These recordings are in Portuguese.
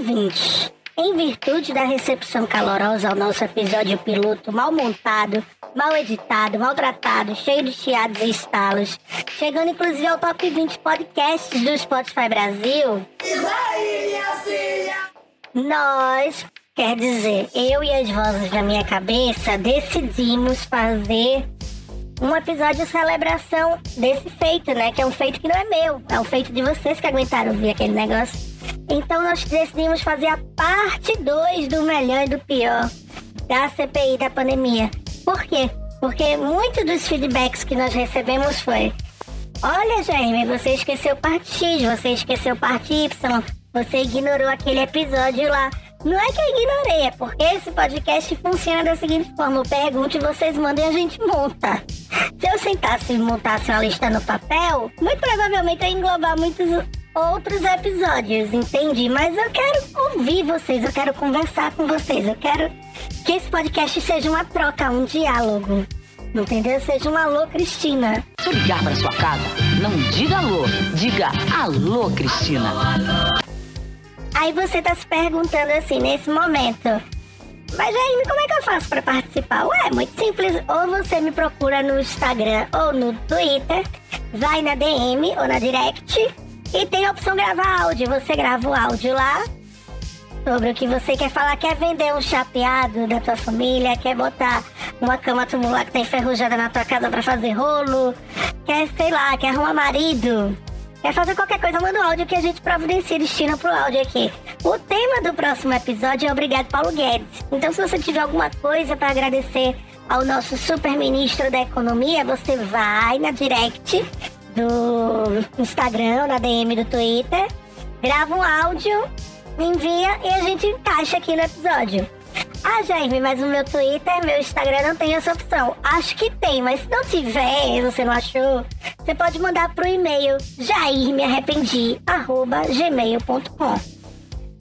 ouvintes, em virtude da recepção calorosa ao nosso episódio piloto mal montado, mal editado, maltratado, cheio de chiados e estalos, chegando inclusive ao top 20 podcasts do Spotify Brasil, nós, quer dizer, eu e as vozes da minha cabeça, decidimos fazer um episódio de celebração desse feito, né? Que é um feito que não é meu, é um feito de vocês que aguentaram ouvir aquele negócio. Então nós decidimos fazer a parte 2 do melhor e do pior da CPI da pandemia. Por quê? Porque muitos dos feedbacks que nós recebemos foi: Olha, Jaime, você esqueceu parte X, você esqueceu parte Y, você ignorou aquele episódio lá. Não é que eu ignorei, é porque esse podcast funciona da seguinte forma: eu pergunto e vocês mandam e a gente monta. Se eu sentasse e montasse uma lista no papel, muito provavelmente eu ia englobar muitos outros episódios, entendi? Mas eu quero ouvir vocês, eu quero conversar com vocês, eu quero que esse podcast seja uma troca, um diálogo. Entendeu? Seja um alô, Cristina. Se ligar para sua casa, não diga alô, diga alô, Cristina. Aí você tá se perguntando assim, nesse momento. Mas aí, como é que eu faço para participar? Ué, é muito simples. Ou você me procura no Instagram ou no Twitter, vai na DM ou na direct e tem a opção gravar áudio. Você grava o áudio lá sobre o que você quer falar. Quer vender um chapeado da tua família, quer botar uma cama tumular que tá enferrujada na tua casa para fazer rolo, quer, sei lá, quer arrumar marido. Quer fazer qualquer coisa, manda um áudio que a gente providencia destino pro áudio aqui. O tema do próximo episódio é Obrigado Paulo Guedes. Então se você tiver alguma coisa para agradecer ao nosso super ministro da economia, você vai na direct do Instagram, na DM do Twitter, grava um áudio, envia e a gente encaixa aqui no episódio. Ah, Jaime, mas o meu Twitter, meu Instagram não tem essa opção. Acho que tem, mas se não tiver, você não achou, você pode mandar pro e-mail jairmearrependi@gmail.com.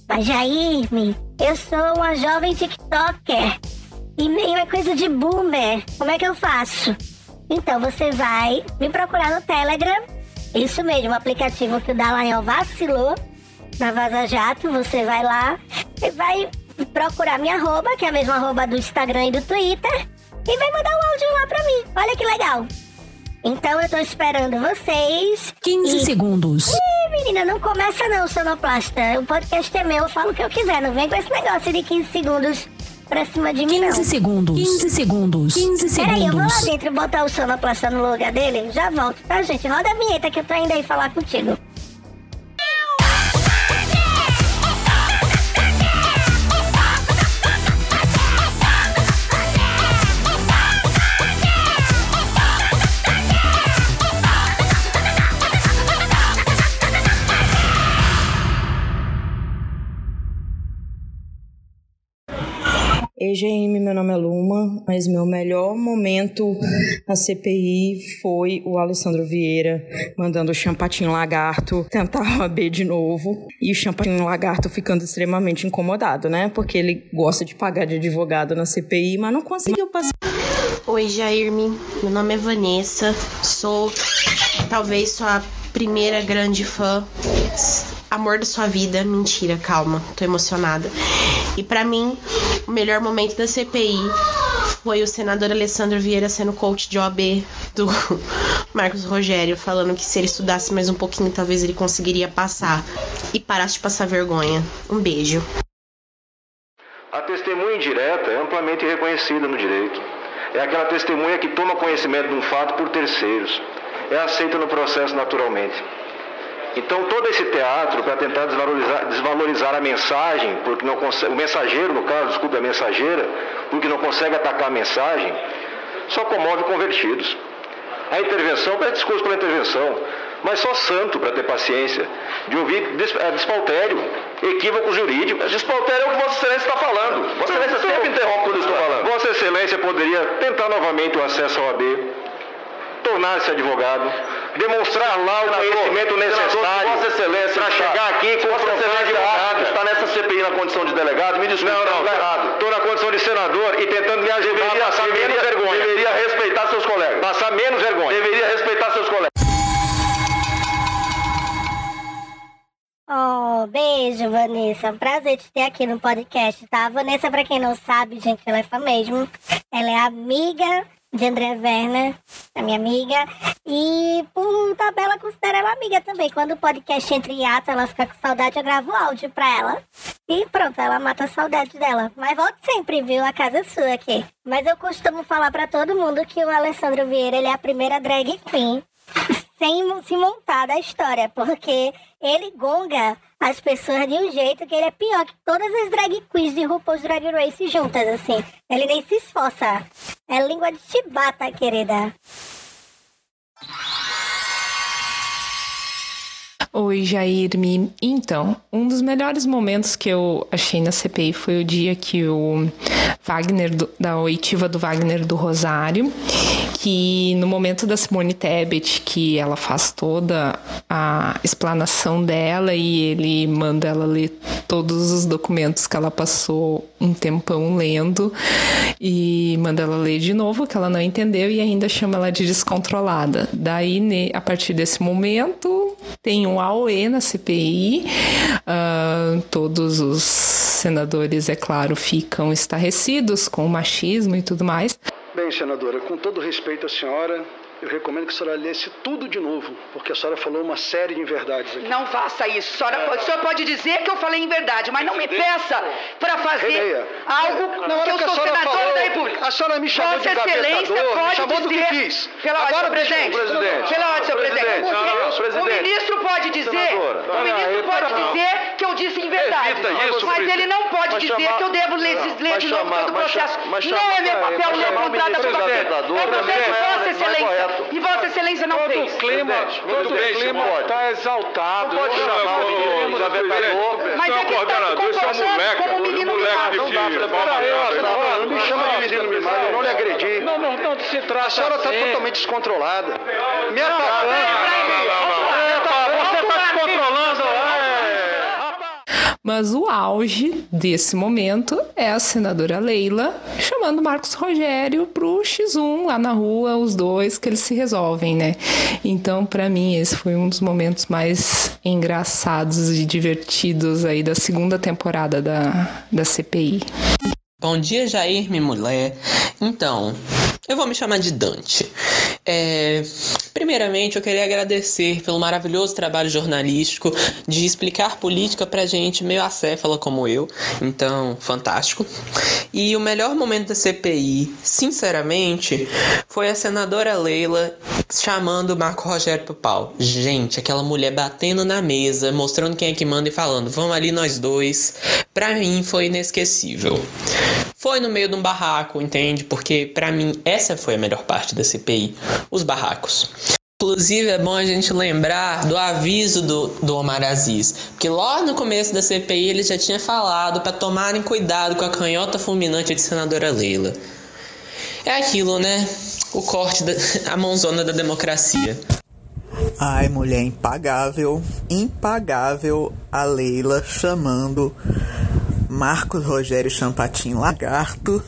Mas Jairme, eu sou uma jovem TikToker. E-mail é coisa de boomer. Como é que eu faço? Então você vai me procurar no Telegram. Isso mesmo, o aplicativo que o Dallagnol vacilou na Vaza Jato. Você vai lá e vai procurar minha arroba, que é a mesma arroba do Instagram e do Twitter, e vai mandar um áudio lá pra mim. Olha que legal. Então eu tô esperando vocês. 15 e... segundos. Ih, menina, não começa não, sonoplasta. O podcast é meu, eu falo o que eu quiser. Não vem com esse negócio de 15 segundos pra cima de mim, não. 15 segundos. 15 segundos. 15 segundos. Peraí, eu vou lá dentro botar o sonoplasta no lugar dele. Já volto, tá, gente? Roda a vinheta que eu tô indo aí falar contigo. EGM, meu nome é Luma, mas meu melhor momento na CPI foi o Alessandro Vieira mandando o Champatinho Lagarto tentar o AB de novo e o Champatinho Lagarto ficando extremamente incomodado, né? Porque ele gosta de pagar de advogado na CPI, mas não conseguiu passar. Oi, Jairme. Meu nome é Vanessa. Sou talvez sua primeira grande fã amor da sua vida. Mentira, calma, tô emocionada. E para mim, o melhor momento da CPI foi o senador Alessandro Vieira sendo coach de OAB do Marcos Rogério, falando que se ele estudasse mais um pouquinho, talvez ele conseguiria passar e parasse de passar vergonha. Um beijo. A testemunha indireta é amplamente reconhecida no direito. É aquela testemunha que toma conhecimento de um fato por terceiros. É aceita no processo naturalmente. Então todo esse teatro para tentar desvalorizar, desvalorizar, a mensagem, porque não consegue, o mensageiro, no caso, desculpe, a mensageira, porque não consegue atacar a mensagem, só comove convertidos. A intervenção, peço discurso pela intervenção, mas só santo para ter paciência de ouvir é, despautério, equívocos jurídicos. Despautério é o que Vossa Excelência está falando. Vossa Excelência sempre interrompe quando eu estou falando. Vossa Excelência poderia tentar novamente o acesso ao AB, tornar-se advogado, demonstrar lá o conhecimento necessário para chegar aqui com Vossa Excelência está nessa CPI na condição de delegado, me desculpe, não, não, errado. Estou na condição de senador e tentando me ajudar deveria, a passar deveria, menos vergonha. Deveria respeitar seus colegas. Passar menos vergonha. Deveria respeitar seus colegas. Oh. Beijo, Vanessa. É um prazer te ter aqui no podcast, tá? A Vanessa, pra quem não sabe, gente, ela é fã mesmo. Ela é amiga de André Werner, a minha amiga. E por tabela, considero ela amiga também. Quando o podcast entra em ato, ela fica com saudade, eu gravo áudio pra ela. E pronto, ela mata a saudade dela. Mas volte sempre, viu? A casa é sua aqui. Mas eu costumo falar pra todo mundo que o Alessandro Vieira, ele é a primeira drag queen sem se montar da história, porque ele gonga as pessoas de um jeito que ele é pior que todas as drag queens de RuPaul's Drag Race juntas, assim. Ele nem se esforça. É língua de chibata, querida. Oi, Jairme. Então, um dos melhores momentos que eu achei na CPI foi o dia que o Wagner, do, da oitiva do Wagner do Rosário, que no momento da Simone Tebet, que ela faz toda a explanação dela e ele manda ela ler todos os documentos que ela passou um tempão lendo e manda ela ler de novo, que ela não entendeu e ainda chama ela de descontrolada. Daí, a partir desse momento, tem um AOE na CPI, uh, ah, todos os senadores, é claro, ficam estarrecidos com o machismo e tudo mais. Bem, senadora, com todo respeito à senhora, eu recomendo que a senhora lesse tudo de novo, porque a senhora falou uma série de inverdades aqui. Não faça isso. A senhora pode, senhora pode dizer que eu falei inverdade, mas não me peça para fazer Reneia. algo Na que eu que a sou senadora falou, da República. a senhora me chamou Vossa de Excelência pode chamou do que dizer, quis. Pela ordem, Agora, presidente. presidente. Pela ordem, senhor presidente. Presidente, O- presidente. O ministro pode dizer, Senadora. o ministro Não, pode não. dizer que eu disse inverdade. Evita isso, mas presidente. ele não pode Mas dizer chamar- que eu devo ler, Não, ler de novo chamar- todo o processo. não é meu papel ler o contrato da sua É o papel de Vossa não é Excelência. Correto. E Vossa Excelência não Todo fez. o clima, todo o clima está exaltado. Não pode chamar o menino de. Mas é que está se comportando como um menino mimado. Não dá pra Peraí, ó, senadora, não me chama de menino mimado, eu não lhe agredi. Não, não, não se trata A senhora está assim. totalmente descontrolada. Me atacando. Mas o auge desse momento é a senadora Leila chamando Marcos Rogério pro X1 lá na rua, os dois que eles se resolvem, né? Então, para mim, esse foi um dos momentos mais engraçados e divertidos aí da segunda temporada da, da CPI. Bom dia, Jair, minha mulher. Então, eu vou me chamar de Dante. É, primeiramente, eu queria agradecer pelo maravilhoso trabalho jornalístico de explicar política pra gente meio acéfala como eu. Então, fantástico. E o melhor momento da CPI, sinceramente, foi a senadora Leila chamando o Marco Rogério pro pau. Gente, aquela mulher batendo na mesa, mostrando quem é que manda e falando, vamos ali nós dois. Pra mim foi inesquecível. Foi no meio de um barraco, entende? Porque pra mim essa foi a melhor parte da CPI, os barracos. Inclusive é bom a gente lembrar do aviso do, do Omar Aziz, porque lá no começo da CPI ele já tinha falado para tomarem cuidado com a canhota fulminante de senadora Leila. É aquilo, né? O corte da a mãozona da democracia. Ai, mulher impagável, impagável a Leila chamando Marcos Rogério Champatin Lagarto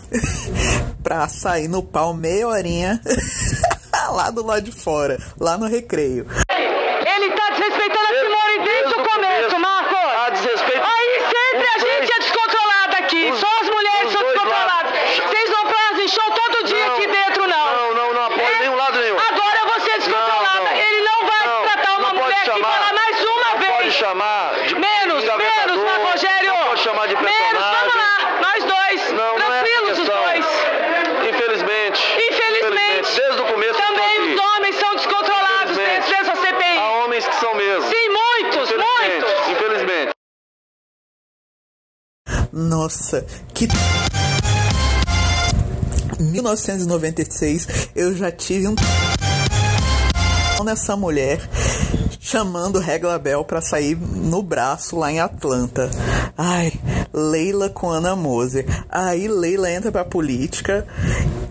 pra sair no pau meia horinha lá do lado de fora, lá no recreio. Ele tá desrespeitando a Simone desde o começo, Marcos. Ah, desrespeito. Aí sempre a gente é descontrolada aqui. Os- Só as mulheres são descontroladas. Vocês não fazem show todo dia Não, aqui dentro, não. não, não, não apoio nenhum lado nenhum. Agora você é descontrolada. Não, não. Ele não vai Não, tratar uma não pode mulher aqui chamar- falar mais uma não vez. pode chamar de Menos, engavetador, menos, Marco Rogério. Não pode chamar de Menos, vamos lá. Nós dois. Não, não é Tranquilos os dois. Infelizmente. Infelizmente. Desde o começo Também os homens são descontrolados Infelizmente. dentro dessa CPI. Há homens que são mesmo. Sim, muitos, Infelizmente. muitos. Infelizmente. Nossa, que 1996 eu já tive um nessa mulher chamando Regla Bel pra sair no braço lá em Atlanta. Ai, Leila com Ana Moser. Aí Leila entra pra política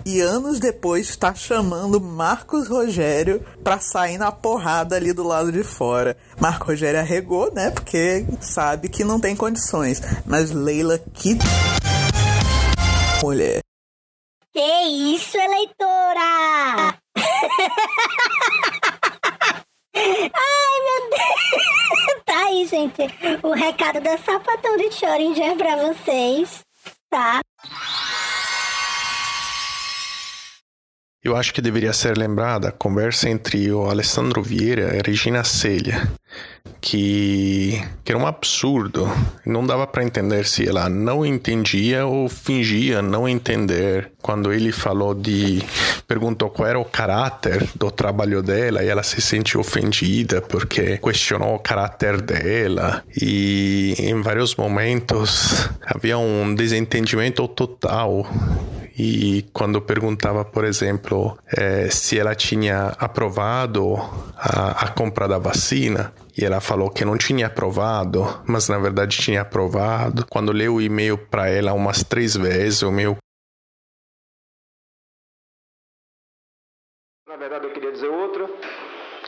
e anos depois está chamando Marcos Rogério pra sair na porrada ali do lado de fora. Marcos Rogério arregou, né? Porque sabe que não tem condições. Mas Leila, que mulher. Que isso, eleitora? Ai, meu Deus! Tá aí, gente, o recado da sapatão de Schrödinger pra vocês, tá? Eu acho que deveria ser lembrada a conversa entre o Alessandro Vieira e Regina Celia, que, que era um absurdo. Não dava para entender se ela não entendia ou fingia não entender. Quando ele falou de. perguntou qual era o caráter do trabalho dela e ela se sentiu ofendida porque questionou o caráter dela. E em vários momentos havia um desentendimento total e quando perguntava, por exemplo, é, se ela tinha aprovado a, a compra da vacina, e ela falou que não tinha aprovado, mas na verdade tinha aprovado. Quando leu o e-mail para ela umas três vezes, o e-mail Na verdade, eu queria dizer outra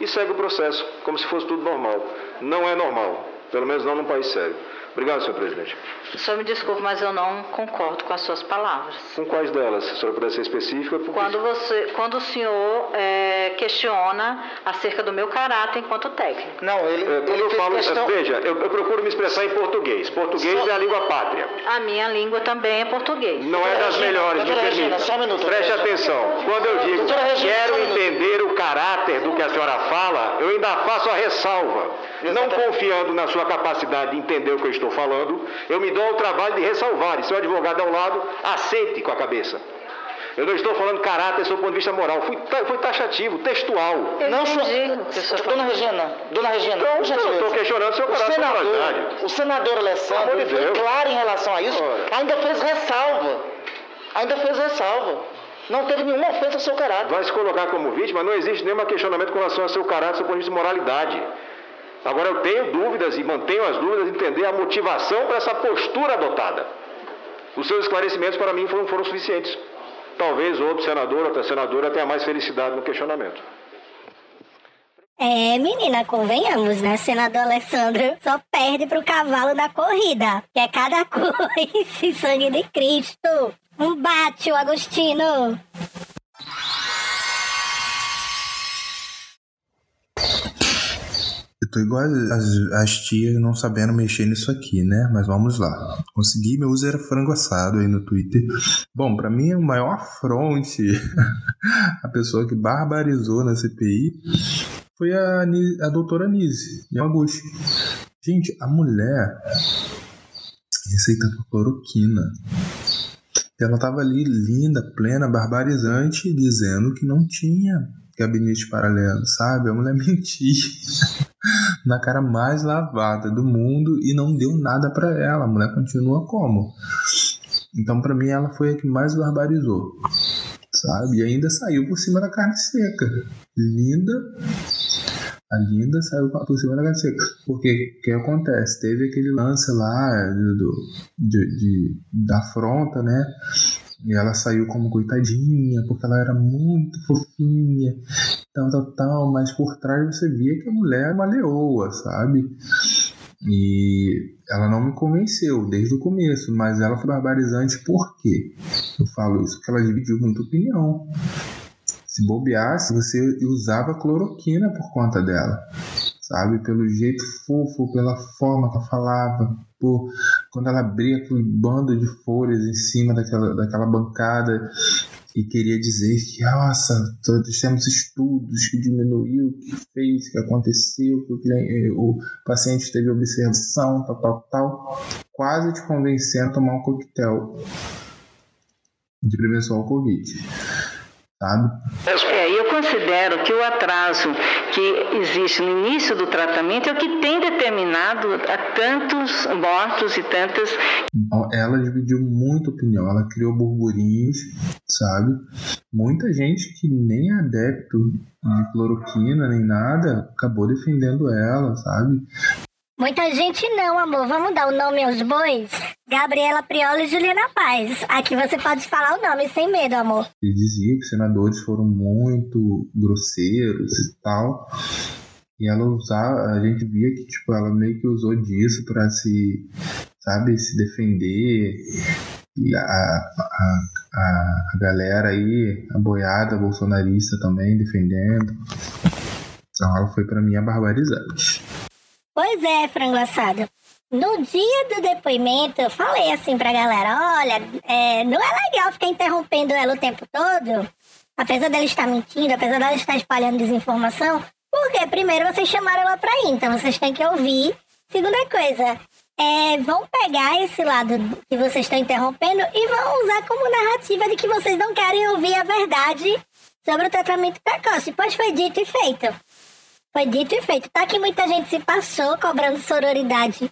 e segue o processo, como se fosse tudo normal. Não é normal, pelo menos não num país sério. Obrigado, senhor presidente. O senhor me desculpe, mas eu não concordo com as suas palavras. Com quais delas? Se a senhora puder ser específica. Porque... Quando, você, quando o senhor é, questiona acerca do meu caráter enquanto técnico. Não, ele. É, quando eu falo. Questão... Veja, eu, eu, procuro me expressar em português. Português só... é a língua pátria. A minha língua também é português. Não é das melhores, me permita. Só um minuto. Preste atenção. Quando eu digo quero entender o caráter do que a senhora fala, eu ainda faço a ressalva. Não confiando na sua capacidade de entender o que eu estou falando, eu me dou ao trabalho de ressalvar. E seu advogado ao lado, aceite com a cabeça. Eu não estou falando caráter sob o ponto de vista moral. Fui, foi taxativo, textual. Eu não, sou. Dona Regina, dona Regina, então, eu estou questionando seu caráter. O senador, o senador Alessandro de foi claro em relação a isso. Ora. Ainda fez ressalva. Ainda fez ressalva. Não teve nenhuma ofensa ao seu caráter. Vai se colocar como vítima, não existe nenhum questionamento com relação ao seu caráter, sob o ponto de vista de moralidade. Agora eu tenho dúvidas e mantenho as dúvidas de entender a motivação para essa postura adotada. Os seus esclarecimentos para mim foram, foram suficientes. Talvez outro senador, outra senadora tenha mais felicidade no questionamento. É, menina, convenhamos, né? Senador Alessandro só perde pro cavalo da corrida, que é cada coisa, sangue de Cristo. Um bate, o Agostino. Tô igual as, as tias não sabendo mexer nisso aqui, né? Mas vamos lá. Consegui, meu uso era frango assado aí no Twitter. Bom, para mim o maior afronte, a pessoa que barbarizou na CPI foi a, a doutora Nise Yamaguchi. Gente, a mulher receitava cloroquina. Ela tava ali linda, plena, barbarizante, dizendo que não tinha gabinete paralelo, sabe? A mulher mentia na cara mais lavada do mundo e não deu nada para ela. A mulher continua como? Então, para mim, ela foi a que mais barbarizou, sabe? E ainda saiu por cima da carne seca. Linda. A linda saiu por cima da carne seca. Porque o que acontece? Teve aquele lance lá do, de, de, da afronta, né? E ela saiu como coitadinha, porque ela era muito fofinha, tal, tal, tal, mas por trás você via que a mulher é uma leoa, sabe? E ela não me convenceu desde o começo, mas ela foi barbarizante por quê? Eu falo isso porque ela dividiu muita opinião. Se bobeasse, você usava cloroquina por conta dela sabe? Pelo jeito fofo, pela forma que ela falava, por quando ela abria aquele bando de folhas em cima daquela, daquela bancada e queria dizer que, nossa, todos temos estudos que diminuiu, que fez, que aconteceu, que o, eh, o paciente teve observação, tal, tal, tal, quase te convencendo a tomar um coquetel de prevenção ao Covid sabe? É, eu considero que o atraso que existe no início do tratamento é o que tem determinado a tantos mortos e tantas. Então, ela dividiu muita opinião, ela criou burburinhos, sabe? Muita gente que nem é adepto de cloroquina nem nada acabou defendendo ela, sabe? Muita gente não, amor. Vamos dar o nome aos bois? Gabriela Prioli e Juliana Paz. Aqui você pode falar o nome sem medo, amor. Ele dizia que os senadores foram muito grosseiros e tal. E ela usava, a gente via que tipo, ela meio que usou disso para se, sabe, se defender. E a, a, a, galera aí, a boiada bolsonarista também defendendo. Então ela foi para mim a barbarizante. Pois é, frango assado. No dia do depoimento, eu falei assim pra galera: olha, é, não é legal ficar interrompendo ela o tempo todo, apesar dela estar mentindo, apesar dela estar espalhando desinformação, porque primeiro vocês chamaram ela pra ir, então vocês têm que ouvir. Segunda coisa, é, vão pegar esse lado que vocês estão interrompendo e vão usar como narrativa de que vocês não querem ouvir a verdade sobre o tratamento precoce. Pois foi dito e feito. Foi dito e feito. Tá que muita gente se passou cobrando sororidade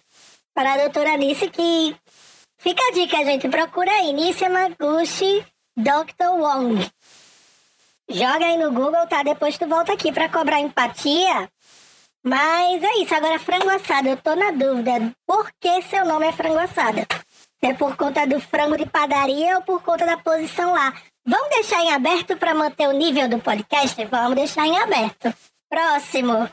para a doutora Anice, que fica a dica, gente. Procura aí, Nice Maguchi Dr. Wong. Joga aí no Google, tá? Depois tu volta aqui para cobrar empatia. Mas é isso. Agora, frango assado, eu tô na dúvida. Por que seu nome é frango assado? É por conta do frango de padaria ou por conta da posição lá? Vamos deixar em aberto para manter o nível do podcast? Vamos deixar em aberto. Próximo.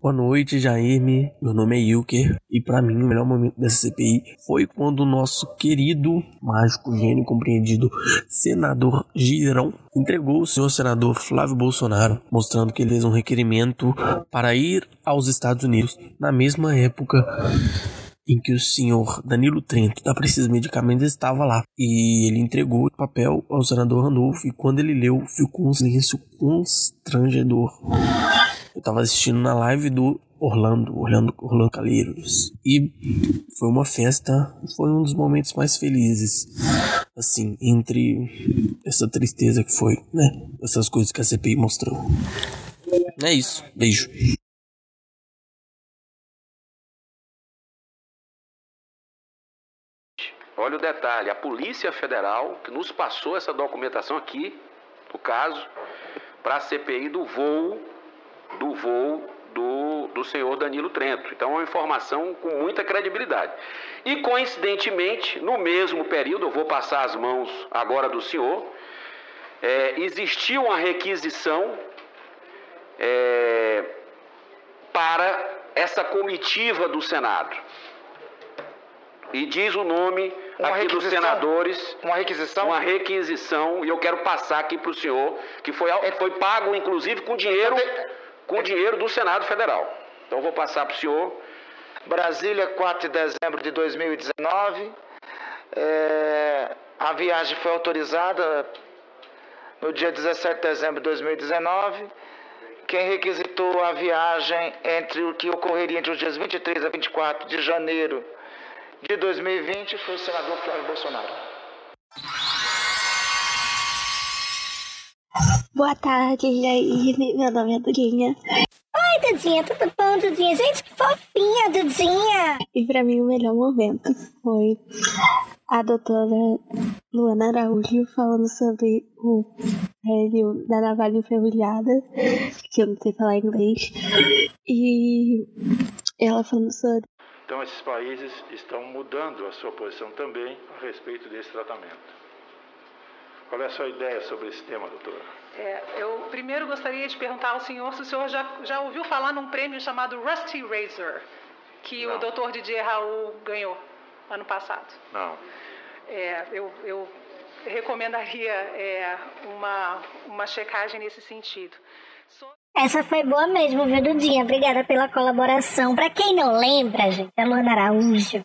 Boa noite, Jaime. Meu nome é Ilker e para mim o melhor momento dessa CPI foi quando o nosso querido, mágico, gênio compreendido senador Girão entregou o senhor senador Flávio Bolsonaro, mostrando que ele fez um requerimento para ir aos Estados Unidos na mesma época em que o senhor Danilo Trento, da Precisa Medicamentos, estava lá. E ele entregou o papel ao senador Randolfo e quando ele leu, ficou um silêncio constrangedor. Eu estava assistindo na live do Orlando, Orlando, Orlando Calheiros. E foi uma festa, foi um dos momentos mais felizes, assim, entre essa tristeza que foi, né? Essas coisas que a CPI mostrou. É isso, beijo. Olha o detalhe, a Polícia Federal que nos passou essa documentação aqui, no caso, para a CPI do voo, do voo do, do senhor Danilo Trento. Então é uma informação com muita credibilidade. E coincidentemente, no mesmo período, eu vou passar as mãos agora do senhor, é, existiu uma requisição é, para essa comitiva do Senado. E diz o nome Uma aqui dos senadores. Uma requisição? Uma requisição, e eu quero passar aqui para o senhor, que foi, foi pago, inclusive, com dinheiro, com dinheiro do Senado Federal. Então eu vou passar para o senhor. Brasília, 4 de dezembro de 2019. É, a viagem foi autorizada no dia 17 de dezembro de 2019. Quem requisitou a viagem entre o que ocorreria entre os dias 23 a 24 de janeiro de 2020 foi o senador Flávio Bolsonaro. Boa tarde, Jair. Meu nome é Durinha. Oi, Dudinha, tudo bom, Dudinha? Gente, que fofinha, Dudinha! E pra mim o melhor momento foi a doutora Luana Araújo falando sobre o prédio da navalha enferrujada, que eu não sei falar inglês, e ela falando sobre Então, esses países estão mudando a sua posição também a respeito desse tratamento. Qual é a sua ideia sobre esse tema, doutora? É, eu primeiro gostaria de perguntar ao senhor se o senhor já, já ouviu falar num prêmio chamado Rusty Razor, que o doutor Didier Raul ganhou ano passado. Não. É, eu, eu recomendaria é, uma, uma checagem nesse sentido. Essa foi boa mesmo, viu, Dudinha? Obrigada pela colaboração. Pra quem não lembra, gente, a Luana Araújo,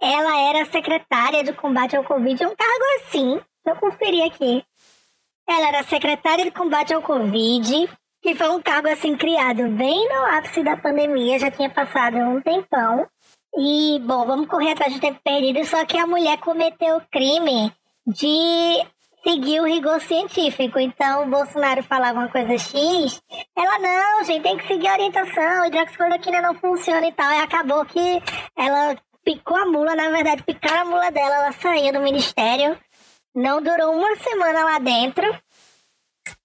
ela era secretária de combate ao Covid, um cargo assim, eu conferi aqui. Ela era secretária de combate ao Covid, que foi um cargo assim criado bem no ápice da pandemia, já tinha passado um tempão. E, bom, vamos correr atrás de tempo perdido, só que a mulher cometeu o crime de seguir o rigor científico. Então, o Bolsonaro falava uma coisa X, ela, não, gente, tem que seguir a orientação, hidroxicloroquina não funciona e tal. E acabou que ela picou a mula, na verdade, picaram a mula dela, ela saiu do ministério. Não durou uma semana lá dentro.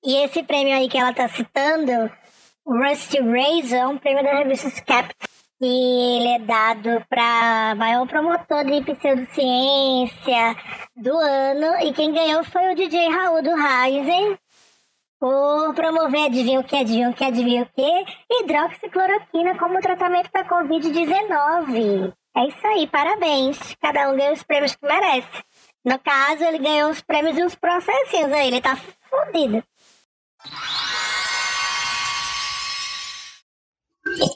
E esse prêmio aí que ela tá citando, Rusty Razor, é um prêmio da revista Skeptic. E ele é dado para maior promotor de pseudociência do ano. E quem ganhou foi o DJ Raul do Ryzen. Por promover, adivinha o que, adivinha o que, adivinha o que? Hidroxicloroquina como tratamento para Covid-19. É isso aí, parabéns. Cada um ganha os prêmios que merece. No caso, ele ganhou os prêmios e os processinhos aí. Ele tá fudido.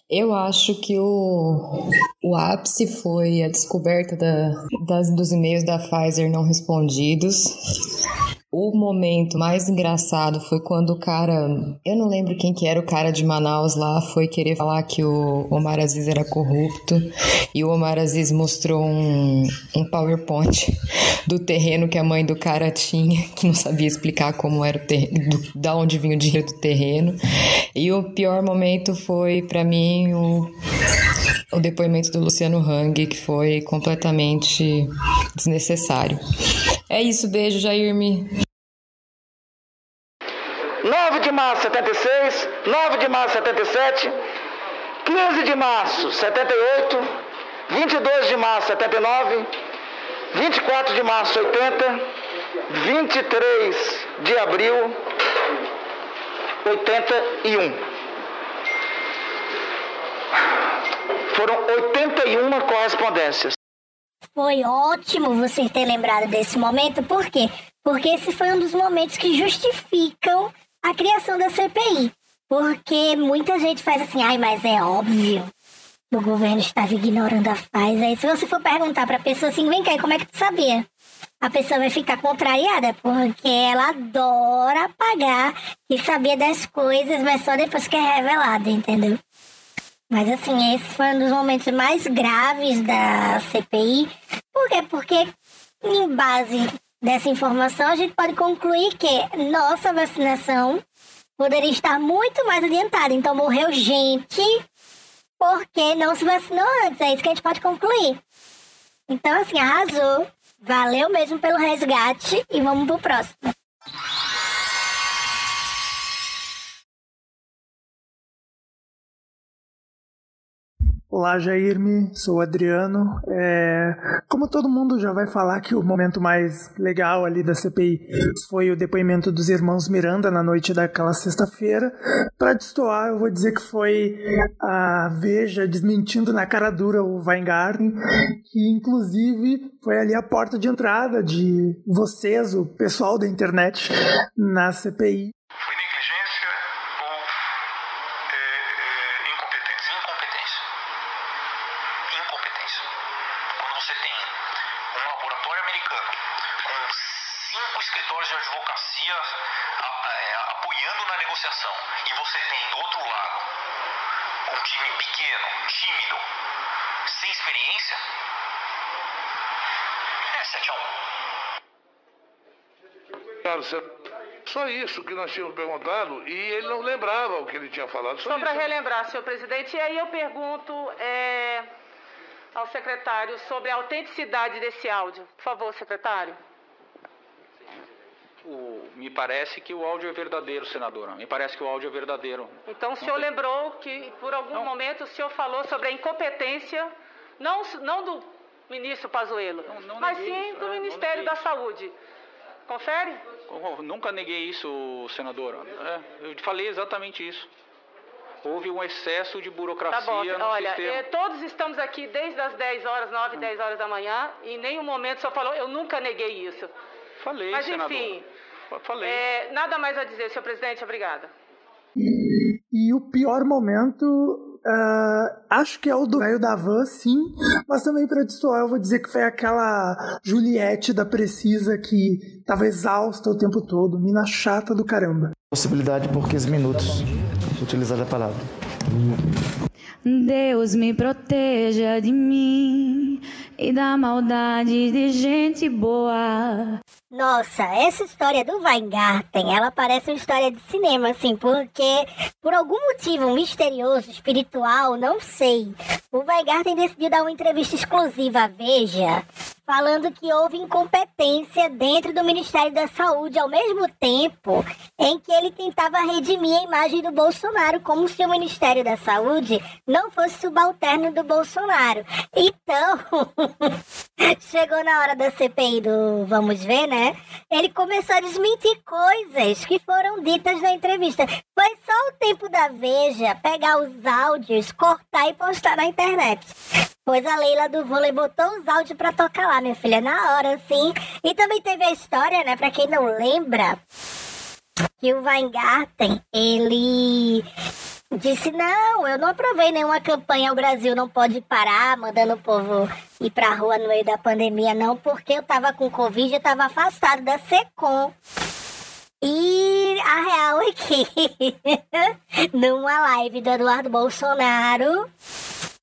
Eu acho que o, o ápice foi a descoberta da, das, dos e-mails da Pfizer não respondidos. O momento mais engraçado foi quando o cara, eu não lembro quem que era o cara de Manaus lá, foi querer falar que o Omar Aziz era corrupto e o Omar Aziz mostrou um, um PowerPoint do terreno que a mãe do cara tinha, que não sabia explicar como era o terreno, da onde vinha o dinheiro do terreno. E o pior momento foi para mim o o depoimento do Luciano Hang, que foi completamente desnecessário. É isso, beijo, Jairme. 9 de março 76, 9 de março 77, 15 de março 78, 22 de março 79, 24 de março 80, 23 de abril 81. Foram 81 correspondências. Foi ótimo você ter lembrado desse momento, por quê? Porque esse foi um dos momentos que justificam a criação da CPI. Porque muita gente faz assim, ai, mas é óbvio. O governo estava ignorando a paz. Aí se você for perguntar para a pessoa assim, vem cá, como é que tu sabia? A pessoa vai ficar contrariada, porque ela adora pagar e sabia das coisas, mas só depois que é revelado, entendeu? Mas assim, esse foi um dos momentos mais graves da CPI. Por quê? Porque em base dessa informação a gente pode concluir que nossa vacinação poderia estar muito mais adiantada. Então morreu gente porque não se vacinou antes. É isso que a gente pode concluir. Então, assim, arrasou. Valeu mesmo pelo resgate e vamos pro próximo. Olá, Jairme, sou o Adriano. É, como todo mundo já vai falar que o momento mais legal ali da CPI foi o depoimento dos irmãos Miranda na noite daquela sexta-feira, para destoar, eu vou dizer que foi a Veja desmentindo na cara dura o Weingarten, que inclusive foi ali a porta de entrada de vocês, o pessoal da internet, na CPI. Só isso que nós tínhamos perguntado e ele não lembrava o que ele tinha falado. Só, só para relembrar, senhor presidente, e aí eu pergunto é, ao secretário sobre a autenticidade desse áudio. Por favor, secretário. O, me parece que o áudio é verdadeiro, senadora. Me parece que o áudio é verdadeiro. Então o senhor tem... lembrou que por algum não. momento o senhor falou sobre a incompetência, não, não do ministro Pazuello, mas sim isso, do é, Ministério da Saúde. Confere? Eu nunca neguei isso, senadora. É, eu falei exatamente isso. Houve um excesso de burocracia tá bom. no Olha, sistema. É, todos estamos aqui desde as 10 horas, 9, 10 horas da manhã, e em nenhum momento o senhor falou, eu nunca neguei isso. Falei, Mas, senadora. enfim, Falei. É, nada mais a dizer, senhor presidente, obrigada. E, e o pior momento Uh, acho que é o do velho da van, sim. Mas também para destoar, eu vou dizer que foi aquela Juliette da Precisa que tava exausta o tempo todo, mina chata do caramba. Possibilidade por 15 minutos, utilizar a palavra. Deus me proteja de mim e da maldade de gente boa. Nossa, essa história do Weingarten, ela parece uma história de cinema, assim, porque por algum motivo misterioso, espiritual, não sei, o Weingarten decidiu dar uma entrevista exclusiva à Veja, falando que houve incompetência dentro do Ministério da Saúde, ao mesmo tempo em que ele tentava redimir a imagem do Bolsonaro, como se o Ministério da Saúde não fosse subalterno do Bolsonaro. Então, chegou na hora da CPI do Vamos Ver, né? Ele começou a desmentir coisas que foram ditas na entrevista. Foi só o tempo da Veja pegar os áudios, cortar e postar na internet. Pois a Leila do vôlei botou os áudios pra tocar lá, minha filha, na hora, assim. E também teve a história, né, pra quem não lembra, que o Weingarten, ele disse: Não, eu não aprovei nenhuma campanha. O Brasil não pode parar mandando o povo ir pra rua no meio da pandemia, não, porque eu tava com Covid, eu tava afastado da SECOM. E a real é que, numa live do Eduardo Bolsonaro,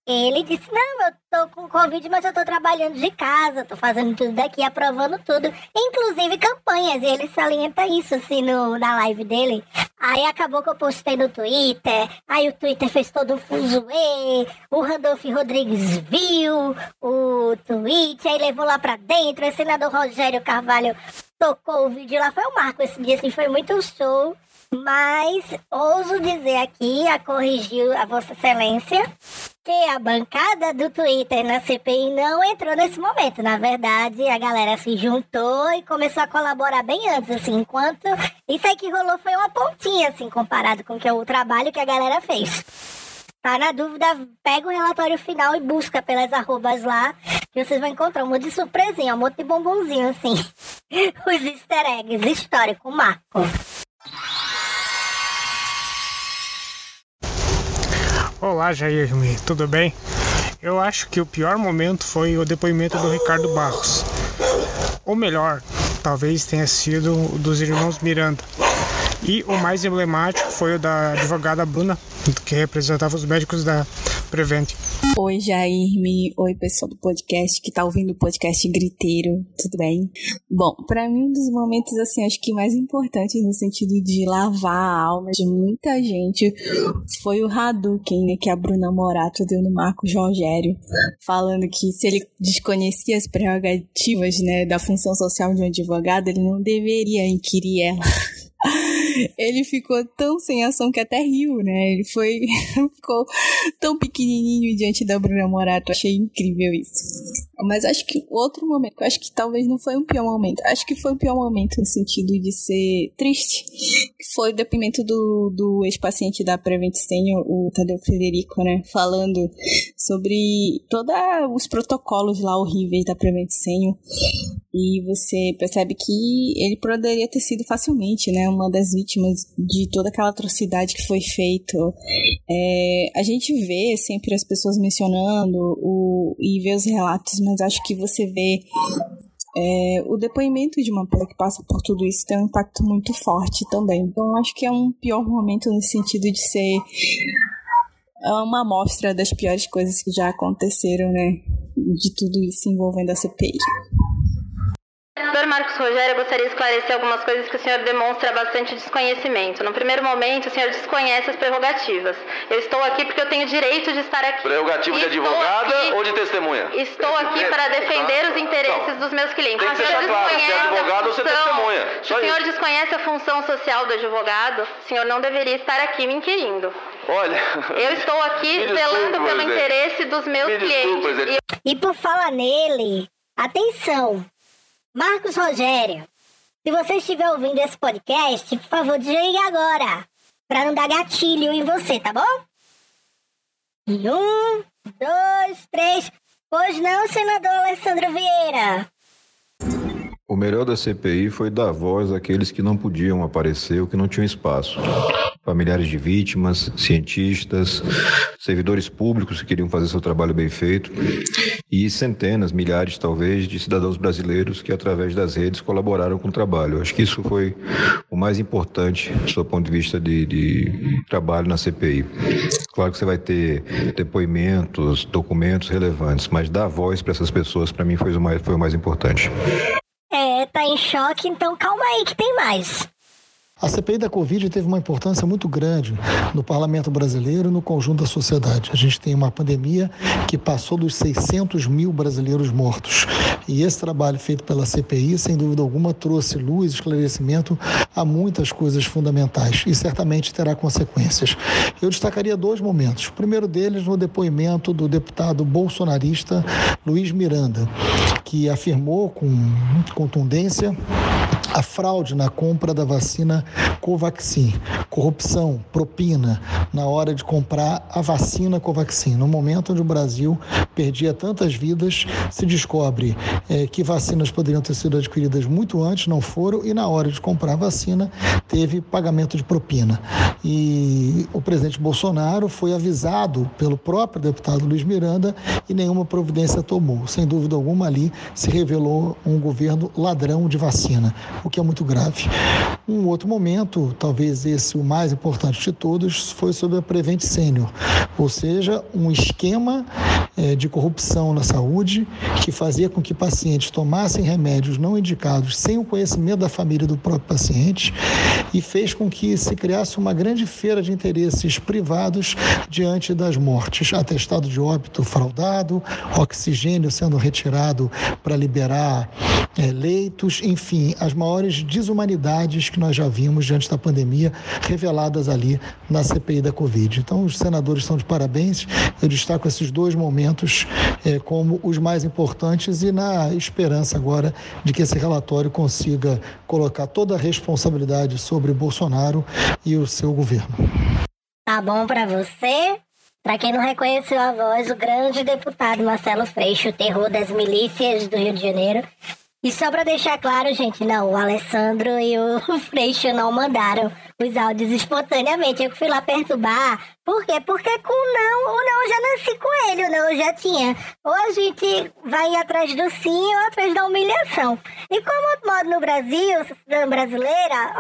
ele disse: Não, eu tô com Covid, mas eu tô trabalhando de casa, tô fazendo tudo daqui, aprovando tudo, inclusive campanhas. Ele salienta isso, assim, no, na live dele. Aí acabou que eu postei no Twitter, aí o Twitter fez todo um fuzuê, o Randolph Rodrigues viu o tweet, aí levou lá pra dentro, o senador Rogério Carvalho tocou o vídeo lá. Foi o Marco esse dia, assim, foi muito show. Mas ouso dizer aqui, a corrigir a Vossa Excelência, que a bancada do Twitter na CPI não entrou nesse momento. Na verdade, a galera se juntou e começou a colaborar bem antes, assim, enquanto isso aí que rolou foi uma pontinha, assim, comparado com que o trabalho que a galera fez. Tá na dúvida, pega o relatório final e busca pelas arrobas lá, que vocês vão encontrar um monte de surpresinha, um monte de bombonzinho, assim. Os easter eggs, histórico, Marco. Olá, Jairme, tudo bem? Eu acho que o pior momento foi o depoimento do Ricardo Barros. Ou melhor, talvez tenha sido o dos irmãos Miranda. E o mais emblemático foi o da advogada Bruna, que representava os médicos da Prevent. Oi, Jairme. Oi, pessoal do podcast que tá ouvindo o podcast Griteiro. Tudo bem? Bom, para mim, um dos momentos, assim, acho que mais importantes no sentido de lavar a alma de muita gente foi o Hadouken, né, que a Bruna Morato deu no Marcos Rogério, falando que se ele desconhecia as prerrogativas, né, da função social de um advogado, ele não deveria inquirir ela. Ele ficou tão sem ação que até riu, né? Ele foi. ficou tão pequenininho diante da Bruna Morato. Achei incrível isso. Mas acho que outro momento, acho que talvez não foi um pior momento. Acho que foi um pior momento no sentido de ser triste. Foi o depoimento do, do ex-paciente da Prevent Senior, o Tadeu Federico, né? Falando sobre todos os protocolos lá horríveis da Prevent Senior. E você percebe que ele poderia ter sido facilmente, né? Uma das vítimas de toda aquela atrocidade que foi feita. É, a gente vê sempre as pessoas mencionando o, e vê os relatos, mas acho que você vê é, o depoimento de uma pessoa que passa por tudo isso tem um impacto muito forte também. Então, acho que é um pior momento no sentido de ser uma amostra das piores coisas que já aconteceram, né? De tudo isso envolvendo a CPI. Doutor Marcos Rogério, eu gostaria de esclarecer algumas coisas que o senhor demonstra bastante desconhecimento. No primeiro momento, o senhor desconhece as prerrogativas. Eu estou aqui porque eu tenho direito de estar aqui. Prerrogativa de advogada aqui, ou de testemunha? Estou aqui para defender os interesses dos meus clientes. Tem que deixar claro, se é advogado ou se é testemunha. Se o senhor desconhece a função social do advogado, o senhor não deveria estar aqui me inquirindo. Olha. Eu estou aqui zelando pelo interesse dos meus Me clientes. E por falar nele, atenção! Marcos Rogério, se você estiver ouvindo esse podcast, por favor, desligue agora, para não dar gatilho em você, tá bom? Um, dois, três. Pois não, senador Alessandro Vieira. O melhor da CPI foi dar voz àqueles que não podiam aparecer ou que não tinham espaço. Familiares de vítimas, cientistas, servidores públicos que queriam fazer seu trabalho bem feito e centenas, milhares talvez, de cidadãos brasileiros que através das redes colaboraram com o trabalho. Acho que isso foi o mais importante do seu ponto de vista de, de trabalho na CPI. Claro que você vai ter depoimentos, documentos relevantes, mas dar voz para essas pessoas, para mim, foi o, mais, foi o mais importante. É, tá em choque, então calma aí que tem mais. A CPI da Covid teve uma importância muito grande no parlamento brasileiro e no conjunto da sociedade. A gente tem uma pandemia que passou dos 600 mil brasileiros mortos. E esse trabalho feito pela CPI, sem dúvida alguma, trouxe luz, esclarecimento a muitas coisas fundamentais e certamente terá consequências. Eu destacaria dois momentos. O primeiro deles no depoimento do deputado bolsonarista Luiz Miranda, que afirmou com contundência a fraude na compra da vacina Covaxin, corrupção, propina na hora de comprar a vacina Covaxin. No momento onde o Brasil perdia tantas vidas, se descobre é, que vacinas poderiam ter sido adquiridas muito antes, não foram, e na hora de comprar a vacina teve pagamento de propina. E o presidente Bolsonaro foi avisado pelo próprio deputado Luiz Miranda e nenhuma providência tomou. Sem dúvida alguma, ali se revelou um governo ladrão de vacina, o que é muito grave. Um outro momento, talvez esse o mais importante de todos, foi sobre a Prevent Senior, ou seja, um esquema é, de corrupção na saúde que fazia com que pacientes tomassem remédios não indicados sem o conhecimento da família do próprio paciente e fez com que se criasse uma grande feira de interesses privados diante das mortes. Atestado de óbito fraudado, oxigênio sendo retirado para liberar é, leitos, enfim, as maiores desumanidades que nós já vimos diante da pandemia reveladas ali na CPI da Covid. Então, os senadores estão de parabéns. Eu destaco esses dois momentos é, como os mais importantes e na esperança agora de que esse relatório consiga colocar toda a responsabilidade sobre Bolsonaro e o seu governo. Tá bom para você? Para quem não reconheceu a voz, o grande deputado Marcelo Freixo, terror das milícias do Rio de Janeiro, e só para deixar claro, gente, não, o Alessandro e o Freixo não mandaram os áudios espontaneamente. Eu fui lá perturbar. Por quê? Porque com não, o não eu já nasci com ele, o não eu já tinha. Ou a gente vai atrás do sim ou atrás da humilhação. E como moro no Brasil, cidadã brasileira,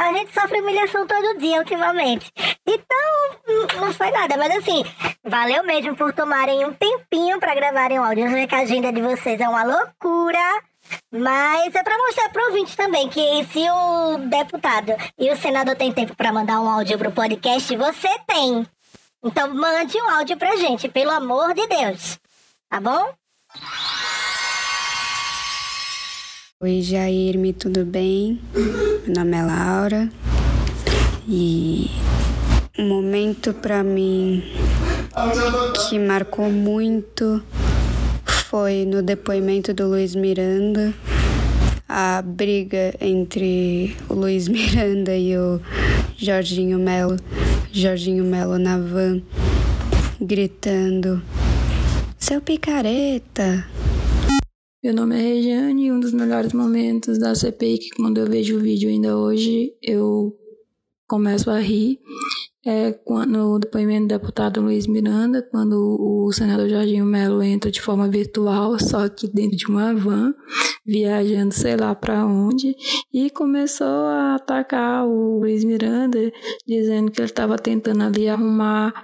a gente sofre humilhação todo dia ultimamente. Então, não foi nada. Mas assim, valeu mesmo por tomarem um tempinho para gravarem o áudio. Eu sei que a agenda de vocês é uma loucura. Mas é para mostrar pro ouvinte também que se o deputado e o senador tem tempo para mandar um áudio pro podcast, você tem. Então mande um áudio pra gente, pelo amor de Deus. Tá bom? Oi, Jairme, tudo bem? Meu nome é Laura. E um momento para mim que marcou muito foi no depoimento do Luiz Miranda, a briga entre o Luiz Miranda e o Jorginho Melo, Jorginho Melo na van, gritando: Seu picareta! Meu nome é Regiane e um dos melhores momentos da CPI que quando eu vejo o vídeo ainda hoje eu começo a rir é, no depoimento do deputado Luiz Miranda, quando o senador Jorginho Melo entra de forma virtual, só que dentro de uma van, viajando sei lá para onde, e começou a atacar o Luiz Miranda, dizendo que ele estava tentando ali arrumar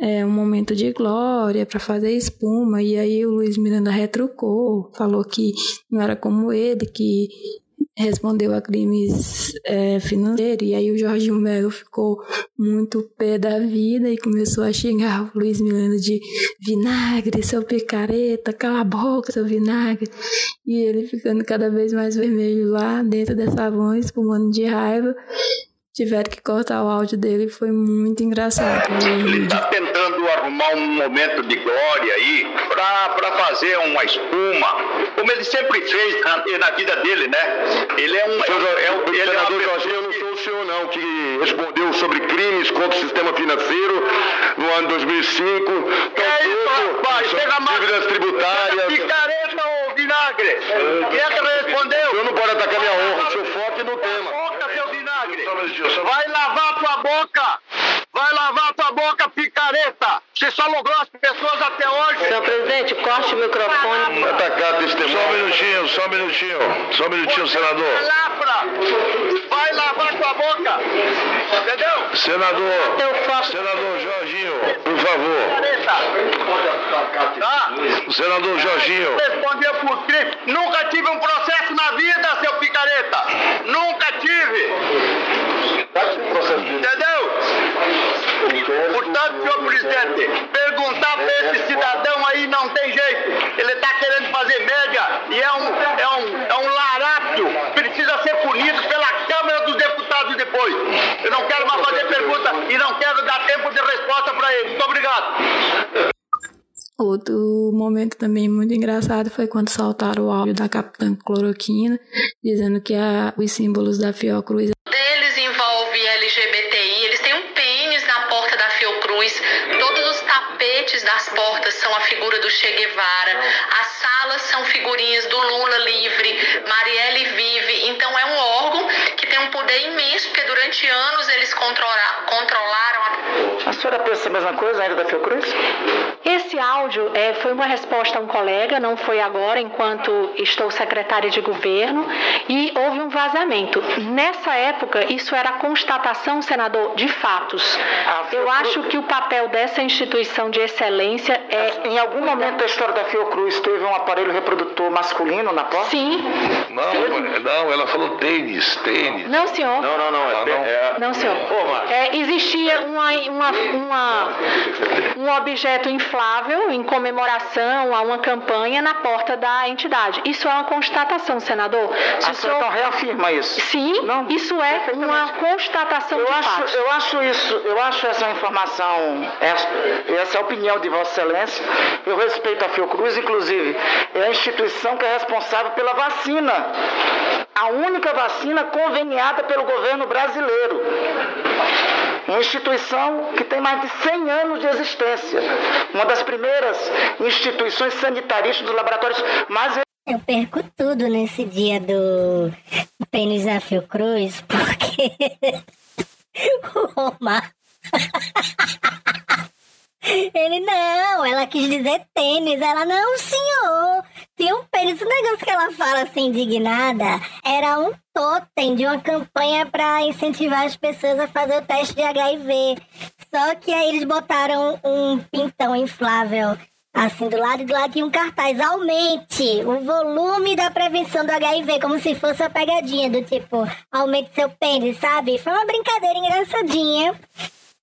é, um momento de glória para fazer espuma, e aí o Luiz Miranda retrucou, falou que não era como ele, que respondeu a crimes é, financeiros, e aí o Jorginho Melo ficou muito pé da vida e começou a xingar o Luiz Milano de vinagre, seu picareta, cala a boca, seu vinagre. E ele ficando cada vez mais vermelho lá dentro dessa van, espumando de raiva tiveram que cortar o áudio dele, foi muito engraçado. Ele está tentando arrumar um momento de glória aí para fazer uma espuma, como ele sempre fez na, na, vida dele, né? Ele é um. Senhor, é, é, ele senador é Jorginho, eu não sou o senhor, não, que respondeu sobre crimes contra o sistema financeiro no ano 2005. Que é isso, rapaz? Chega mais. Dívidas tributárias. Picareta ou vinagre? Quem é que respondeu? O senhor não pode atacar minha honra, o senhor foque no tema. Vai lavar tua boca! Vai lavar tua boca, picareta! Você só logrou as pessoas até hoje. Senhor presidente, corte o microfone. Atacar testemunho. Só um minutinho, só um minutinho. Só um minutinho, senador. Vai lavar, vai lavar tua boca. Entendeu? Senador. Senador Jorginho, por favor. Tá? Senador Jorginho. Respondeu por crime. Nunca tive um processo na vida, seu picareta. Nunca tive. Entendeu? Portanto, senhor presidente, perguntar para esse cidadão aí não tem jeito. Ele está querendo fazer média e é um, é um, é um larápio. Precisa ser punido pela Câmara dos Deputados depois. Eu não quero mais fazer pergunta e não quero dar tempo de resposta para ele. Muito obrigado. Outro momento também muito engraçado foi quando soltaram o áudio da Capitã Cloroquina, dizendo que a, os símbolos da Fiocruz deles envolve LGBTI, eles têm um pênis na porta da Fiocruz, todos os tapetes das portas são a figura do Che Guevara, as salas são figurinhas do Lula livre, Marielle vive, então é um órgão que tem um poder imenso, porque durante anos eles controla, controlaram a... A senhora pensa a mesma coisa ainda da Fiocruz? Esse áudio é, foi uma resposta a um colega, não foi agora, enquanto estou secretária de governo, e houve um vazamento. Nessa época, isso era constatação, senador, de fatos. Eu acho que o papel dessa instituição de excelência é. Em algum momento da história da Fiocruz teve um aparelho reprodutor masculino na porta? Sim. Não, não, ela falou tênis, tênis. Não, senhor. Não, não, não. É, não. é- Não, senhor. É, existia uma, uma, uma- um objeto inflável em comemoração a uma campanha na porta da entidade. Isso é uma constatação, senador. Se A senhora senhor- então reafirma isso? Sim, isso é uma constatação Eu de acho, fatos. eu acho isso, eu acho essa informação, essa, essa é opinião de Vossa Excelência. Eu respeito a Fiocruz, inclusive, é a instituição que é responsável pela vacina. A única vacina conveniada pelo governo brasileiro. Uma instituição que tem mais de 100 anos de existência. Uma das primeiras instituições sanitaristas dos laboratórios mais Eu perco tudo nesse dia do pênis da Fiocruz, porque o Omar. Ele não, ela quis dizer tênis. Ela, não, senhor. Tinha um pênis. O negócio que ela fala assim, indignada, era um totem de uma campanha para incentivar as pessoas a fazer o teste de HIV. Só que aí eles botaram um pintão inflável assim do lado e do lado tinha um cartaz. Aumente o volume da prevenção do HIV, como se fosse uma pegadinha do tipo, aumente seu pênis, sabe? Foi uma brincadeira engraçadinha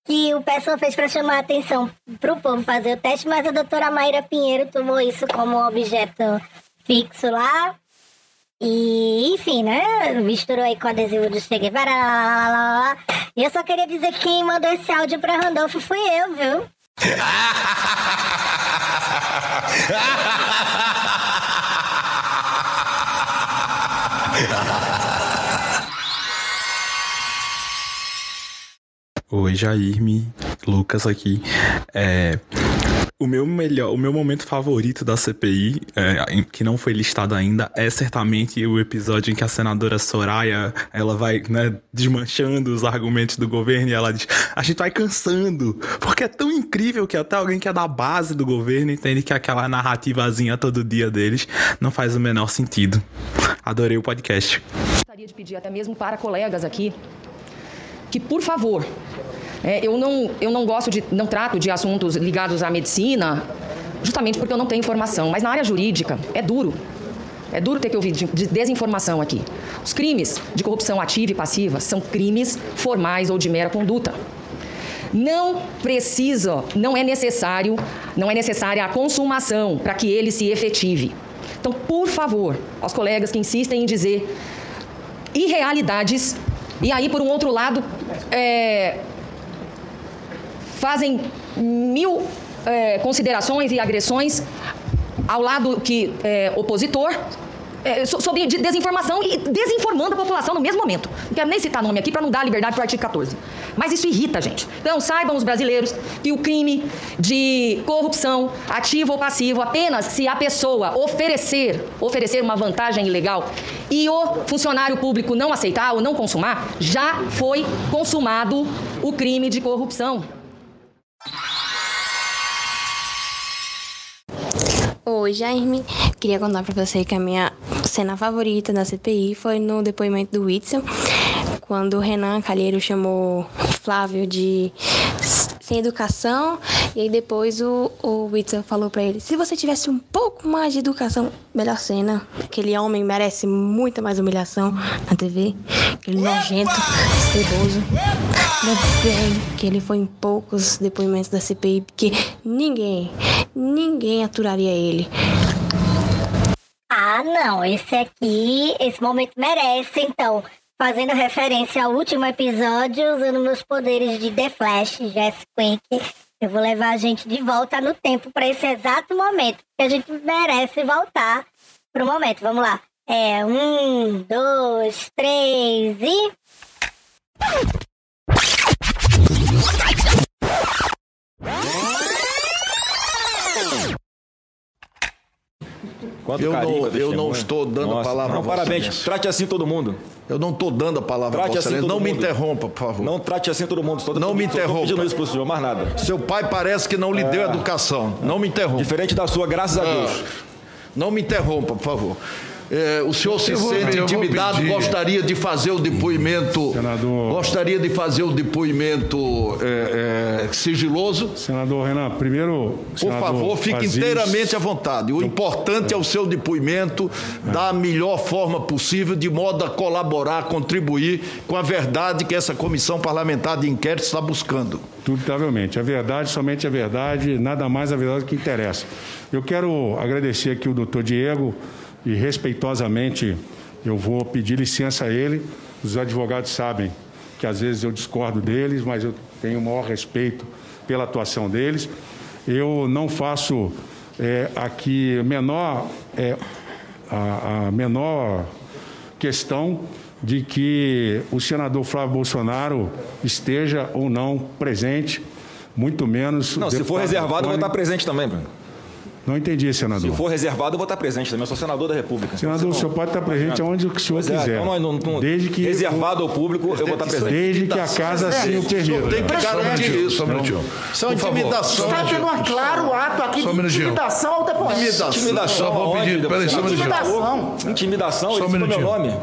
que o pessoal fez para chamar a atenção pro povo fazer o teste, mas a doutora Mayra Pinheiro tomou isso como objeto fixo lá. E, enfim, né? Misturou aí com o adesivo do Che Guevara. lá, lá, lá. E eu só queria dizer que quem mandou esse áudio pra Randolfo fui eu, viu? Oi, Jairme, Lucas aqui. É, o meu melhor, o meu momento favorito da CPI, é, que não foi listado ainda, é certamente o episódio em que a senadora Soraya, ela vai, né, desmanchando os argumentos do governo e ela diz: "A gente vai cansando, porque é tão incrível que até alguém que é da base do governo entende que aquela narrativazinha todo dia deles não faz o menor sentido." Adorei o podcast. Gostaria de pedir até mesmo para colegas aqui que, por favor, é, eu, não, eu não gosto de, não trato de assuntos ligados à medicina, justamente porque eu não tenho informação. Mas na área jurídica é duro. É duro ter que ouvir de, de desinformação aqui. Os crimes de corrupção ativa e passiva são crimes formais ou de mera conduta. Não precisa, não é necessário, não é necessária a consumação para que ele se efetive. Então, por favor, aos colegas que insistem em dizer irrealidades e aí, por um outro lado, é, fazem mil é, considerações e agressões ao lado que é, opositor é, so- sobre de- desinformação e desinformando a população no mesmo momento. Não quero nem citar nome aqui para não dar liberdade para o artigo 14. Mas isso irrita a gente. Então saibam os brasileiros que o crime de corrupção, ativo ou passivo, apenas se a pessoa oferecer, oferecer uma vantagem ilegal e o funcionário público não aceitar ou não consumar, já foi consumado o crime de corrupção. Oi, Jaime. Queria contar pra você que a minha cena favorita da CPI foi no depoimento do Whitson, quando o Renan Calheiro chamou Flávio de sem educação, e aí depois o, o Whitson falou pra ele: se você tivesse um pouco mais de educação, melhor cena. Aquele homem merece muita mais humilhação na TV. Aquele nojento, ceboso. Ainda bem que ele foi em poucos depoimentos da CPI, porque ninguém, ninguém aturaria ele. Ah, não, esse aqui, esse momento merece, então. Fazendo referência ao último episódio, usando meus poderes de The Flash, Jess Quick, Eu vou levar a gente de volta no tempo para esse exato momento, que a gente merece voltar pro momento. Vamos lá. É um, dois, três e. Quanto eu carinho, não, eu não estou dando a Nossa, palavra não, a parabéns. Excelência. Trate assim todo mundo. Eu não estou dando a palavra Trate a Vossa assim Não me mundo. interrompa, por favor. Não trate assim todo mundo. Estou- Não me interrompa. Estou pedindo isso pro senhor, mais nada. Seu pai parece que não lhe deu É. educação. Não me interrompa. Diferente da sua, graças a Deus. Ah, Não me interrompa, por favor. É, o senhor se vou- sente intimidado, gostaria de fazer o depoimento. Gostaria de fazer o depoimento é, é, sigiloso. Senador Renan, primeiro. Por senador favor, fique inteiramente à vontade. O importante é o seu depoimento da melhor forma possível, de modo a colaborar, contribuir com a verdade que essa comissão parlamentar de inquérito está buscando. Indubitavelmente. A verdade, somente a verdade, nada mais a verdade que interessa. Eu quero agradecer aqui o doutor Diego e, respeitosamente, eu vou pedir licença a ele. Os advogados sabem que às vezes eu discordo deles, mas eu tenho o maior respeito pela atuação deles. Eu não faço é, aqui menor, é, a, a menor questão de que o senador Flávio Bolsonaro esteja ou não presente, muito menos. Não, se for reservado, eu vou Antônio. estar presente também, Bruno. Não entendi, senador. Se for reservado, eu vou estar presente também. Eu sou senador da República. Senador, o senhor pode estar presente aonde o senhor Pois é, quiser. então não- não- não- Desde que reservado ao público, eu vou estar presente. Desde que a casa assim o permita. Tem que garantir isso. Só um minutinho. Isso é uma intimidação. Está tendo um claro ato aqui de intimidação ao depoente. Intimidação. Intimidação. Só vou pedir, peraí, só um minutinho. Intimidação. Intimidação, Só um esse foi meu nome.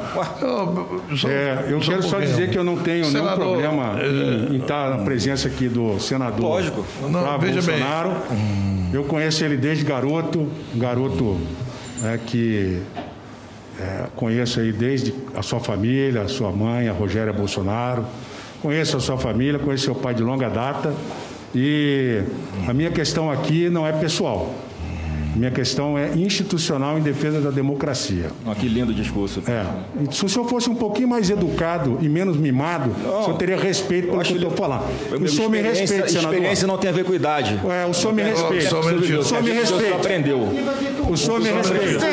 É, eu quero só dizer que eu não tenho nenhum problema em, em estar na presença aqui do senador Lógico. Flávio veja bem. Bolsonaro. Eu conheço ele desde garoto, um garoto é, que é, conheço aí desde a sua família, a sua mãe, a Rogéria Bolsonaro. Conheço a sua família, conheço seu pai de longa data. E a minha questão aqui não é pessoal. Minha questão é institucional em defesa da democracia. Ah, que lindo discurso. É. Se o senhor fosse um pouquinho mais educado e menos mimado, o senhor teria respeito pelo que eu estou falando. O senhor me respeita, senador. Experiência não tem a ver com idade. É, o senhor me Não tem- respeita. O senhor me O senhor respeita. aprendeu. O senhor me respeita.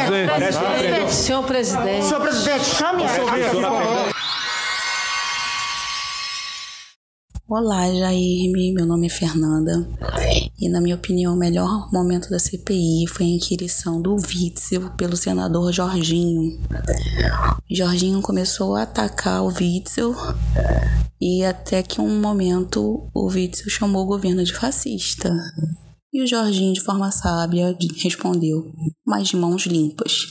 Não. Senhor presidente. Senhor presidente, chame a Senhor veio aqui Olá, Jairme. Meu nome é Fernanda. E, na minha opinião, o melhor momento da CPI foi a inquirição do Witzel pelo senador Jorginho. Jorginho começou a atacar o Witzel e até que um momento o Witzel chamou o governo de fascista. E o Jorginho, de forma sábia, respondeu, mas de mãos limpas.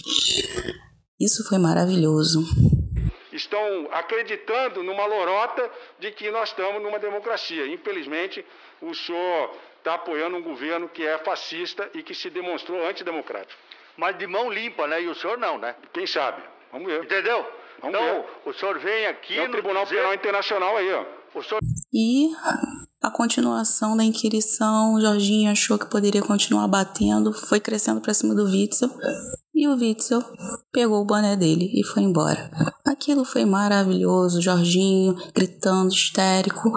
Isso foi maravilhoso. Estão acreditando numa lorota de que nós estamos numa democracia. Infelizmente, o senhor está apoiando um governo que é fascista e que se demonstrou antidemocrático. Mas de mão limpa, né? E o senhor não, né? Quem sabe? Vamos ver. Entendeu? Vamos então, ver. o senhor vem aqui. É o Tribunal dizer- Penal Internacional aí, ó. O senhor E a continuação da inquirição, Jorginho achou que poderia continuar batendo, foi crescendo pra cima do Witzel, e o Witzel pegou o boné dele e foi embora. Aquilo foi maravilhoso, Jorginho gritando histérico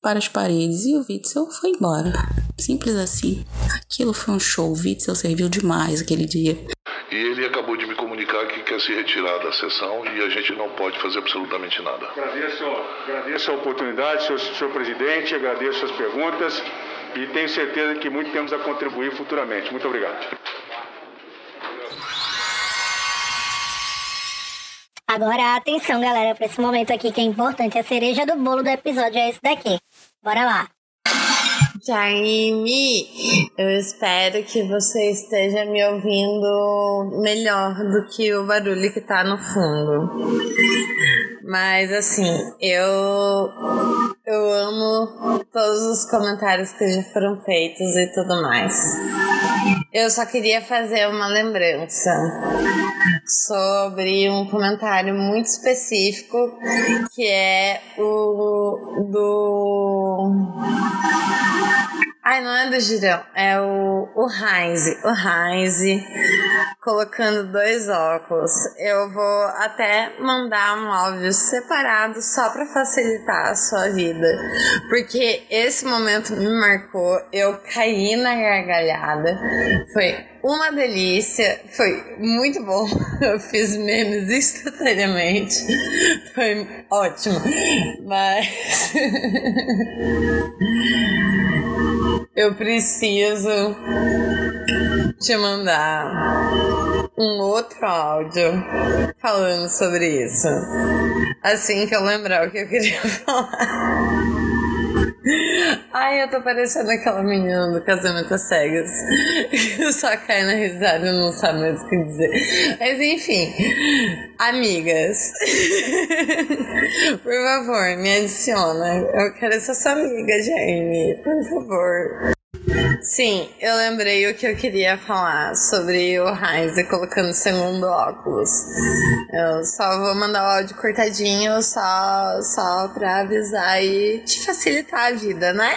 para as paredes, e o Witzel foi embora. Simples assim. Aquilo foi um show, o Witzel serviu demais aquele dia. E ele acabou comunicar que quer se retirar da sessão e a gente não pode fazer absolutamente nada. Agradeço, agradeço a oportunidade, senhor, senhor presidente, agradeço as perguntas e tenho certeza que muito temos a contribuir futuramente. Muito obrigado. Agora, atenção, galera, pra esse momento aqui que é importante. A cereja do bolo do episódio é esse daqui. Bora lá. Jaime, eu espero que você esteja me ouvindo melhor do que o barulho que tá no fundo. Mas assim, eu eu amo todos os comentários que já foram feitos e tudo mais. Eu só queria fazer uma lembrança sobre um comentário muito específico que é o do Ai, não é do Girão, é o, o Heinz. O Heinz colocando dois óculos. Eu vou até mandar um áudio separado só para facilitar a sua vida. Porque esse momento me marcou. Eu caí na gargalhada. Foi uma delícia. Foi muito bom. Eu fiz memes instantaneamente. Foi ótimo. Mas. Eu preciso te mandar um outro áudio falando sobre isso. Assim que eu lembrar o que eu queria falar. Ai, eu tô parecendo aquela menina do casamento cegas. Que só cai na risada e não sabe mais o que dizer. Mas enfim, amigas. Por favor, me adiciona. Eu quero ser sua amiga, Jamie. Por favor. Sim, eu lembrei o que eu queria falar sobre o Heinz colocando segundo óculos. Eu só vou mandar o áudio cortadinho só, só pra avisar e te facilitar a vida, né?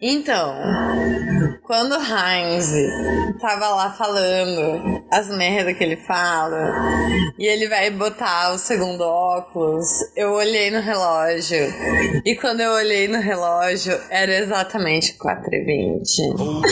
Então, quando o Heinz tava lá falando as merdas que ele fala e ele vai botar o segundo óculos, eu olhei no relógio e quando eu olhei no relógio era exatamente 4h20.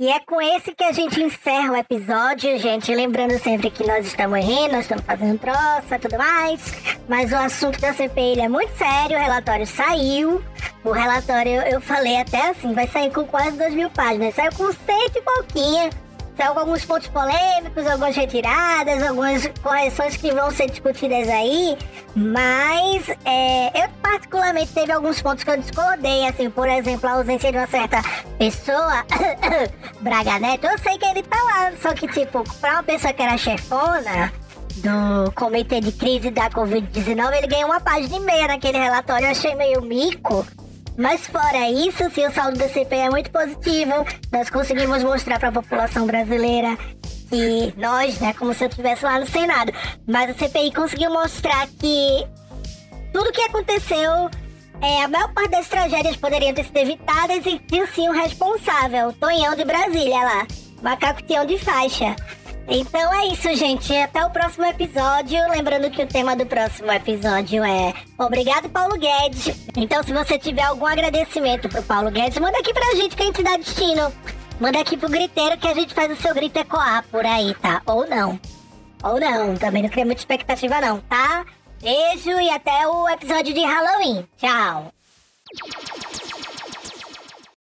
E é com esse que a gente encerra o episódio, gente. Lembrando sempre que nós estamos rindo, nós estamos fazendo troça tudo mais. Mas o assunto da CPI é muito sério, o relatório saiu. O relatório, eu, eu falei até assim, vai sair com quase 2 mil páginas. Saiu com cento e pouquinho. Com alguns pontos polêmicos, algumas retiradas, algumas correções que vão ser discutidas aí. Mas é, eu particularmente teve alguns pontos que eu discordei, assim, por exemplo, a ausência de uma certa pessoa, Braga Neto, eu sei que ele tá lá, só que tipo, pra uma pessoa que era chefona do comitê de crise da Covid-19, ele ganhou uma página e meia naquele relatório, eu achei meio mico. Mas fora isso, sim, o saldo da CPI é muito positivo. Nós conseguimos mostrar para a população brasileira que nós, né, como se eu estivesse lá no Senado, mas a CPI conseguiu mostrar que tudo que aconteceu, é, a maior parte das tragédias poderiam ter sido evitadas e tinha sim o responsável, Tonhão de Brasília lá, macaco Tião de faixa. Então é isso, gente. Até o próximo episódio. Lembrando que o tema do próximo episódio é Obrigado, Paulo Guedes. Então, se você tiver algum agradecimento pro Paulo Guedes, manda aqui pra gente que a gente dá destino. Manda aqui pro griteiro que a gente faz o seu grito ecoar por aí, tá? Ou não. Ou não. Também não cria muita expectativa, não, tá? Beijo e até o episódio de Halloween. Tchau.